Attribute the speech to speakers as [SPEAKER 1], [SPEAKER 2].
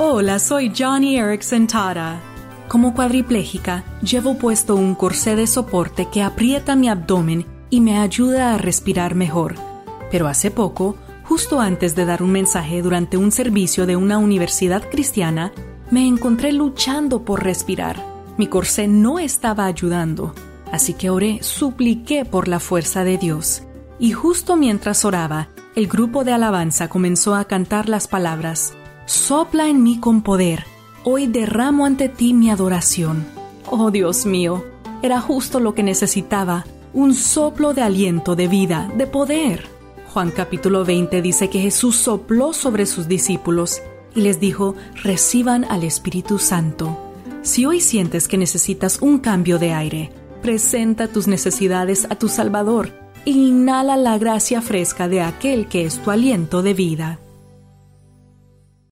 [SPEAKER 1] Hola, soy Johnny Erickson Tara. Como cuadripléjica, llevo puesto un corsé de soporte que aprieta mi abdomen y me ayuda a respirar mejor. Pero hace poco, justo antes de dar un mensaje durante un servicio de una universidad cristiana, me encontré luchando por respirar. Mi corsé no estaba ayudando, así que oré, supliqué por la fuerza de Dios. Y justo mientras oraba, el grupo de alabanza comenzó a cantar las palabras, Sopla en mí con poder, hoy derramo ante ti mi adoración. Oh Dios mío, era justo lo que necesitaba, un soplo de aliento, de vida, de poder. Juan capítulo 20 dice que Jesús sopló sobre sus discípulos y les dijo, reciban al Espíritu Santo. Si hoy sientes que necesitas un cambio de aire, presenta tus necesidades a tu Salvador e inhala la gracia fresca de aquel que es tu aliento de vida.